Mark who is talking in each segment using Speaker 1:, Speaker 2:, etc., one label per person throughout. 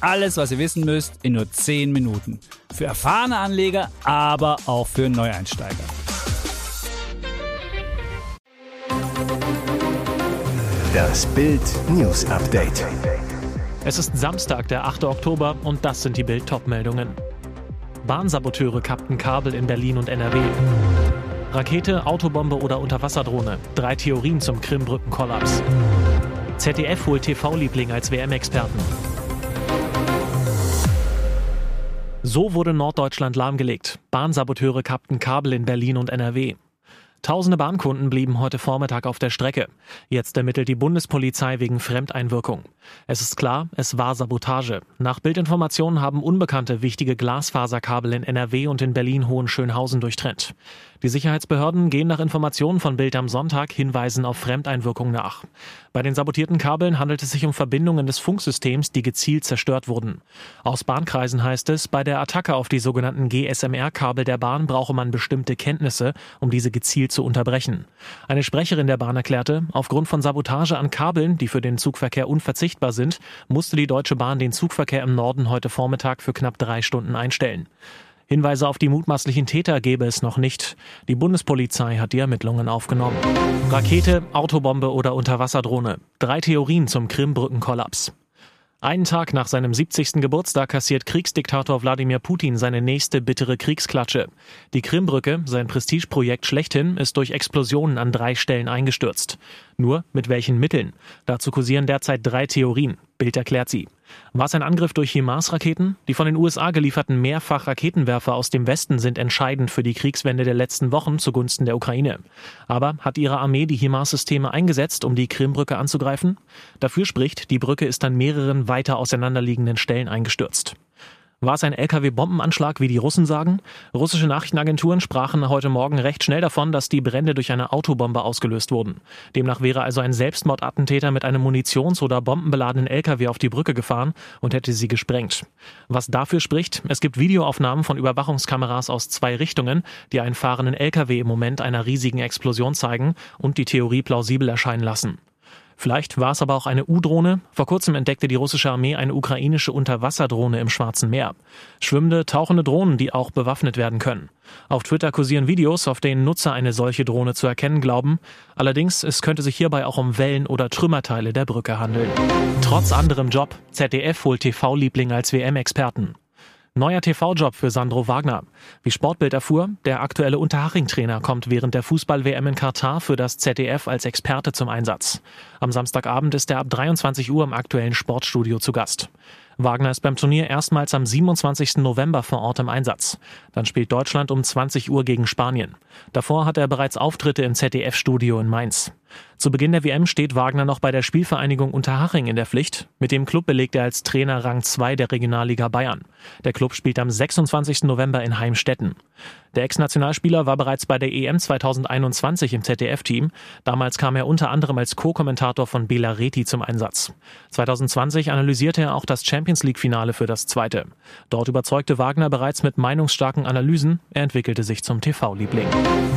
Speaker 1: Alles, was ihr wissen müsst, in nur 10 Minuten. Für erfahrene Anleger, aber auch für Neueinsteiger.
Speaker 2: Das Bild News Update.
Speaker 3: Es ist Samstag, der 8. Oktober und das sind die Bild Topmeldungen. Bahnsaboteure kappten Kabel in Berlin und NRW. Rakete, Autobombe oder Unterwasserdrohne. Drei Theorien zum Krimbrückenkollaps. ZDF holt TV-Liebling als WM-Experten. So wurde Norddeutschland lahmgelegt. Bahnsaboteure kappten Kabel in Berlin und NRW. Tausende Bahnkunden blieben heute Vormittag auf der Strecke. Jetzt ermittelt die Bundespolizei wegen Fremdeinwirkung. Es ist klar, es war Sabotage. Nach Bildinformationen haben Unbekannte wichtige Glasfaserkabel in NRW und in Berlin-Hohenschönhausen durchtrennt. Die Sicherheitsbehörden gehen nach Informationen von Bild am Sonntag Hinweisen auf Fremdeinwirkung nach. Bei den sabotierten Kabeln handelt es sich um Verbindungen des Funksystems, die gezielt zerstört wurden. Aus Bahnkreisen heißt es, bei der Attacke auf die sogenannten GSMR-Kabel der Bahn brauche man bestimmte Kenntnisse, um diese gezielt zu unterbrechen. Eine Sprecherin der Bahn erklärte, aufgrund von Sabotage an Kabeln, die für den Zugverkehr unverzichtbar sind, musste die Deutsche Bahn den Zugverkehr im Norden heute Vormittag für knapp drei Stunden einstellen. Hinweise auf die mutmaßlichen Täter gäbe es noch nicht. Die Bundespolizei hat die Ermittlungen aufgenommen. Rakete, Autobombe oder Unterwasserdrohne. Drei Theorien zum Krimbrückenkollaps. Einen Tag nach seinem 70. Geburtstag kassiert Kriegsdiktator Wladimir Putin seine nächste bittere Kriegsklatsche. Die Krimbrücke, sein Prestigeprojekt schlechthin, ist durch Explosionen an drei Stellen eingestürzt. Nur mit welchen Mitteln? Dazu kursieren derzeit drei Theorien. Bild erklärt sie. War es ein Angriff durch HIMARS-Raketen? Die von den USA gelieferten Mehrfach-Raketenwerfer aus dem Westen sind entscheidend für die Kriegswende der letzten Wochen zugunsten der Ukraine. Aber hat ihre Armee die HIMARS-Systeme eingesetzt, um die Krimbrücke anzugreifen? Dafür spricht, die Brücke ist an mehreren weiter auseinanderliegenden Stellen eingestürzt. War es ein LKW-Bombenanschlag, wie die Russen sagen? Russische Nachrichtenagenturen sprachen heute Morgen recht schnell davon, dass die Brände durch eine Autobombe ausgelöst wurden. Demnach wäre also ein Selbstmordattentäter mit einem munitions- oder bombenbeladenen LKW auf die Brücke gefahren und hätte sie gesprengt. Was dafür spricht, es gibt Videoaufnahmen von Überwachungskameras aus zwei Richtungen, die einen fahrenden LKW im Moment einer riesigen Explosion zeigen und die Theorie plausibel erscheinen lassen. Vielleicht war es aber auch eine U-Drohne. Vor kurzem entdeckte die russische Armee eine ukrainische Unterwasserdrohne im Schwarzen Meer. Schwimmende, tauchende Drohnen, die auch bewaffnet werden können. Auf Twitter kursieren Videos, auf denen Nutzer eine solche Drohne zu erkennen glauben. Allerdings, es könnte sich hierbei auch um Wellen oder Trümmerteile der Brücke handeln. Trotz anderem Job, ZDF holt TV-Liebling als WM-Experten. Neuer TV-Job für Sandro Wagner. Wie Sportbild erfuhr, der aktuelle Unterhaching-Trainer kommt während der Fußball-WM in Katar für das ZDF als Experte zum Einsatz. Am Samstagabend ist er ab 23 Uhr im aktuellen Sportstudio zu Gast. Wagner ist beim Turnier erstmals am 27. November vor Ort im Einsatz. Dann spielt Deutschland um 20 Uhr gegen Spanien. Davor hat er bereits Auftritte im ZDF-Studio in Mainz. Zu Beginn der WM steht Wagner noch bei der Spielvereinigung Unterhaching in der Pflicht. Mit dem Club belegt er als Trainer Rang 2 der Regionalliga Bayern. Der Club spielt am 26. November in Heimstetten. Der Ex-Nationalspieler war bereits bei der EM 2021 im ZDF-Team. Damals kam er unter anderem als Co-Kommentator von Bela Reti zum Einsatz. 2020 analysierte er auch das Champions League-Finale für das zweite. Dort überzeugte Wagner bereits mit meinungsstarken Analysen. Er entwickelte sich zum TV-Liebling.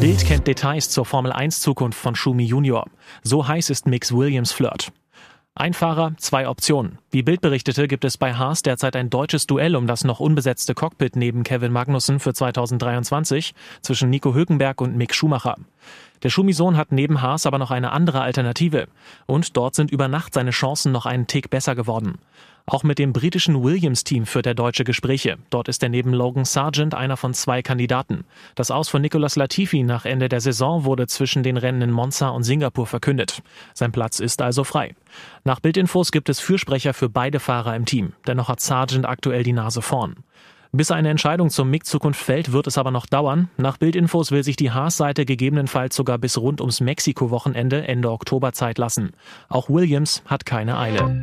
Speaker 3: Bild kennt Details zur Formel 1-Zukunft von Schumi Junior. So heiß ist Mix Williams Flirt. Ein Fahrer, zwei Optionen. Wie Bild berichtete, gibt es bei Haas derzeit ein deutsches Duell um das noch unbesetzte Cockpit neben Kevin Magnussen für 2023 zwischen Nico Hülkenberg und Mick Schumacher. Der Schumi-Sohn hat neben Haas aber noch eine andere Alternative. Und dort sind über Nacht seine Chancen noch einen Tick besser geworden. Auch mit dem britischen Williams-Team führt er deutsche Gespräche. Dort ist er neben Logan Sargent einer von zwei Kandidaten. Das Aus von Nicolas Latifi nach Ende der Saison wurde zwischen den Rennen in Monza und Singapur verkündet. Sein Platz ist also frei. Nach Bildinfos gibt es Fürsprecher für beide Fahrer im Team. Dennoch hat Sargent aktuell die Nase vorn. Bis eine Entscheidung zum MIG-Zukunft fällt, wird es aber noch dauern. Nach Bildinfos will sich die Haas-Seite gegebenenfalls sogar bis rund ums Mexiko-Wochenende Ende Oktober Zeit lassen. Auch Williams hat keine Eile.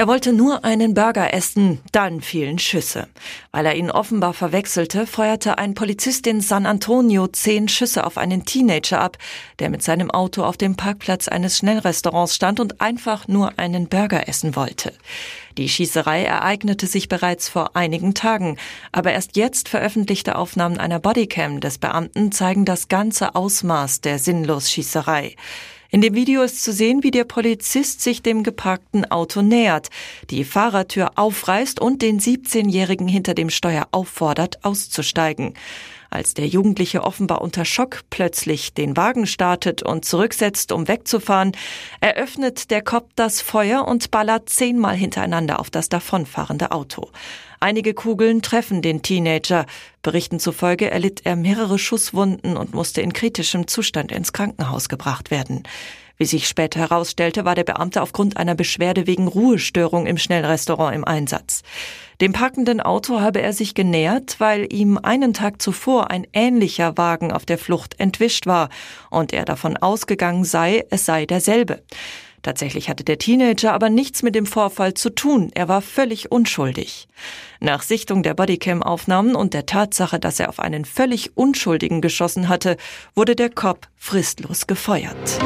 Speaker 4: Er wollte nur einen Burger essen, dann fielen Schüsse. Weil er ihn offenbar verwechselte, feuerte ein Polizist in San Antonio zehn Schüsse auf einen Teenager ab, der mit seinem Auto auf dem Parkplatz eines Schnellrestaurants stand und einfach nur einen Burger essen wollte. Die Schießerei ereignete sich bereits vor einigen Tagen, aber erst jetzt veröffentlichte Aufnahmen einer Bodycam des Beamten zeigen das ganze Ausmaß der Sinnlos-Schießerei. In dem Video ist zu sehen, wie der Polizist sich dem geparkten Auto nähert, die Fahrertür aufreißt und den 17-Jährigen hinter dem Steuer auffordert, auszusteigen. Als der Jugendliche offenbar unter Schock plötzlich den Wagen startet und zurücksetzt, um wegzufahren, eröffnet der Cop das Feuer und ballert zehnmal hintereinander auf das davonfahrende Auto. Einige Kugeln treffen den Teenager. Berichten zufolge erlitt er mehrere Schusswunden und musste in kritischem Zustand ins Krankenhaus gebracht werden. Wie sich später herausstellte, war der Beamte aufgrund einer Beschwerde wegen Ruhestörung im Schnellrestaurant im Einsatz. Dem parkenden Auto habe er sich genähert, weil ihm einen Tag zuvor ein ähnlicher Wagen auf der Flucht entwischt war und er davon ausgegangen sei, es sei derselbe. Tatsächlich hatte der Teenager aber nichts mit dem Vorfall zu tun. Er war völlig unschuldig. Nach Sichtung der Bodycam-Aufnahmen und der Tatsache, dass er auf einen völlig Unschuldigen geschossen hatte, wurde der Cop fristlos gefeuert.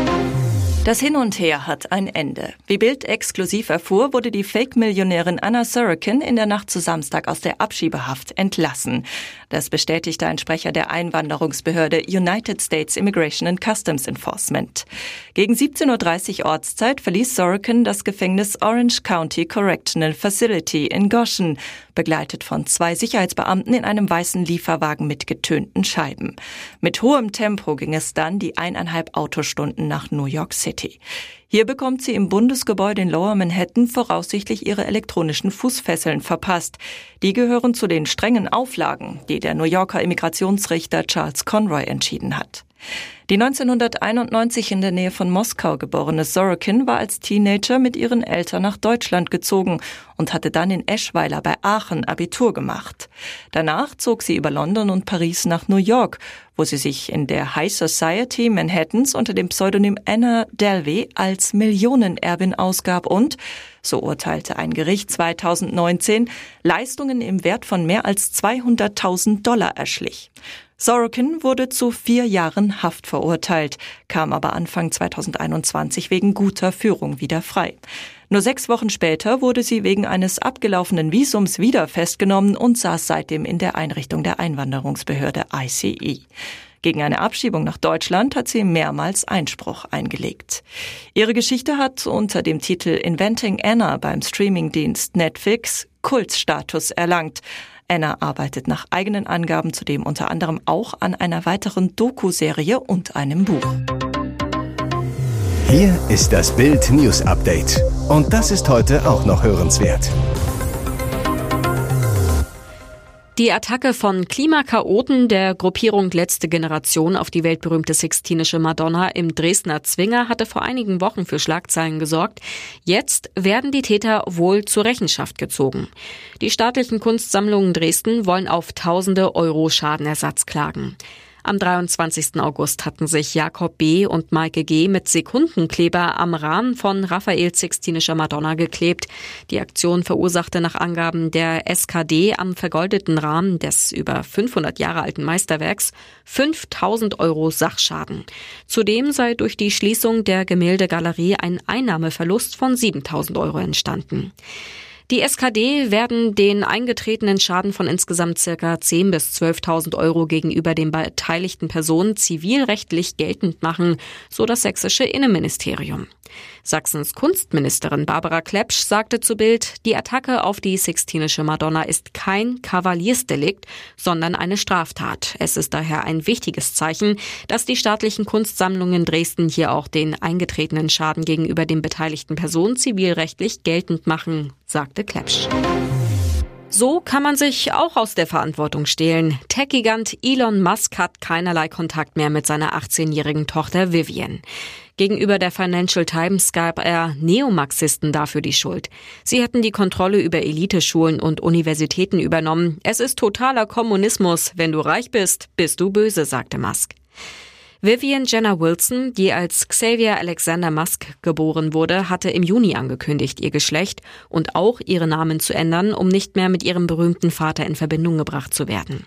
Speaker 4: Das Hin und Her hat ein Ende. Wie Bild exklusiv erfuhr, wurde die Fake-Millionärin Anna Sorokin in der Nacht zu Samstag aus der Abschiebehaft entlassen. Das bestätigte ein Sprecher der Einwanderungsbehörde United States Immigration and Customs Enforcement. Gegen 17.30 Uhr Ortszeit verließ Sorokin das Gefängnis Orange County Correctional Facility in Goshen, begleitet von zwei Sicherheitsbeamten in einem weißen Lieferwagen mit getönten Scheiben. Mit hohem Tempo ging es dann die eineinhalb Autostunden nach New York City. Hier bekommt sie im Bundesgebäude in Lower Manhattan voraussichtlich ihre elektronischen Fußfesseln verpasst. Die gehören zu den strengen Auflagen, die der New Yorker Immigrationsrichter Charles Conroy entschieden hat. Die 1991 in der Nähe von Moskau geborene Sorokin war als Teenager mit ihren Eltern nach Deutschland gezogen und hatte dann in Eschweiler bei Aachen Abitur gemacht. Danach zog sie über London und Paris nach New York, wo sie sich in der High Society Manhattans unter dem Pseudonym Anna Delvey als Millionenerbin ausgab und, so urteilte ein Gericht 2019, Leistungen im Wert von mehr als 200.000 Dollar erschlich. Sorokin wurde zu vier Jahren Haft verurteilt, kam aber Anfang 2021 wegen guter Führung wieder frei. Nur sechs Wochen später wurde sie wegen eines abgelaufenen Visums wieder festgenommen und saß seitdem in der Einrichtung der Einwanderungsbehörde ICE. Gegen eine Abschiebung nach Deutschland hat sie mehrmals Einspruch eingelegt. Ihre Geschichte hat unter dem Titel Inventing Anna beim Streamingdienst Netflix Kultstatus erlangt. Anna arbeitet nach eigenen Angaben zudem unter anderem auch an einer weiteren Doku-Serie und einem Buch.
Speaker 2: Hier ist das Bild News Update. Und das ist heute auch noch hörenswert.
Speaker 5: Die Attacke von Klimakaoten der Gruppierung Letzte Generation auf die weltberühmte Sixtinische Madonna im Dresdner Zwinger hatte vor einigen Wochen für Schlagzeilen gesorgt. Jetzt werden die Täter wohl zur Rechenschaft gezogen. Die staatlichen Kunstsammlungen Dresden wollen auf tausende Euro Schadenersatz klagen. Am 23. August hatten sich Jakob B. und Maike G. mit Sekundenkleber am Rahmen von Raphael Sixtinischer Madonna geklebt. Die Aktion verursachte nach Angaben der SKD am vergoldeten Rahmen des über 500 Jahre alten Meisterwerks 5000 Euro Sachschaden. Zudem sei durch die Schließung der Gemäldegalerie ein Einnahmeverlust von 7000 Euro entstanden. Die SKD werden den eingetretenen Schaden von insgesamt circa 10.000 bis 12.000 Euro gegenüber den beteiligten Personen zivilrechtlich geltend machen, so das sächsische Innenministerium. Sachsens Kunstministerin Barbara Klepsch sagte zu Bild, die Attacke auf die Sixtinische Madonna ist kein Kavaliersdelikt, sondern eine Straftat. Es ist daher ein wichtiges Zeichen, dass die staatlichen Kunstsammlungen Dresden hier auch den eingetretenen Schaden gegenüber den beteiligten Personen zivilrechtlich geltend machen, sagte Klepsch. So kann man sich auch aus der Verantwortung stehlen. Tech-Gigant Elon Musk hat keinerlei Kontakt mehr mit seiner 18-jährigen Tochter Vivian. Gegenüber der Financial Times gab er Neomarxisten dafür die Schuld. Sie hätten die Kontrolle über Eliteschulen und Universitäten übernommen. Es ist totaler Kommunismus. Wenn du reich bist, bist du böse, sagte Musk. Vivian Jenner Wilson, die als Xavier Alexander Musk geboren wurde, hatte im Juni angekündigt, ihr Geschlecht und auch ihre Namen zu ändern, um nicht mehr mit ihrem berühmten Vater in Verbindung gebracht zu werden.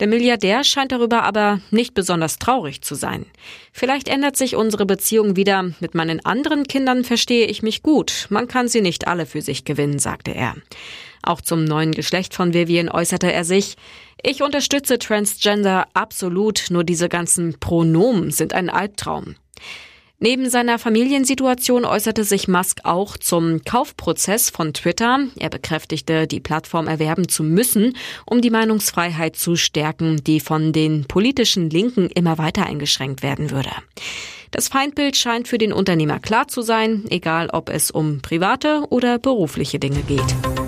Speaker 5: Der Milliardär scheint darüber aber nicht besonders traurig zu sein. Vielleicht ändert sich unsere Beziehung wieder. Mit meinen anderen Kindern verstehe ich mich gut. Man kann sie nicht alle für sich gewinnen, sagte er. Auch zum neuen Geschlecht von Vivian äußerte er sich. Ich unterstütze Transgender absolut, nur diese ganzen Pronomen sind ein Albtraum. Neben seiner Familiensituation äußerte sich Musk auch zum Kaufprozess von Twitter. Er bekräftigte, die Plattform erwerben zu müssen, um die Meinungsfreiheit zu stärken, die von den politischen Linken immer weiter eingeschränkt werden würde. Das Feindbild scheint für den Unternehmer klar zu sein, egal ob es um private oder berufliche Dinge geht.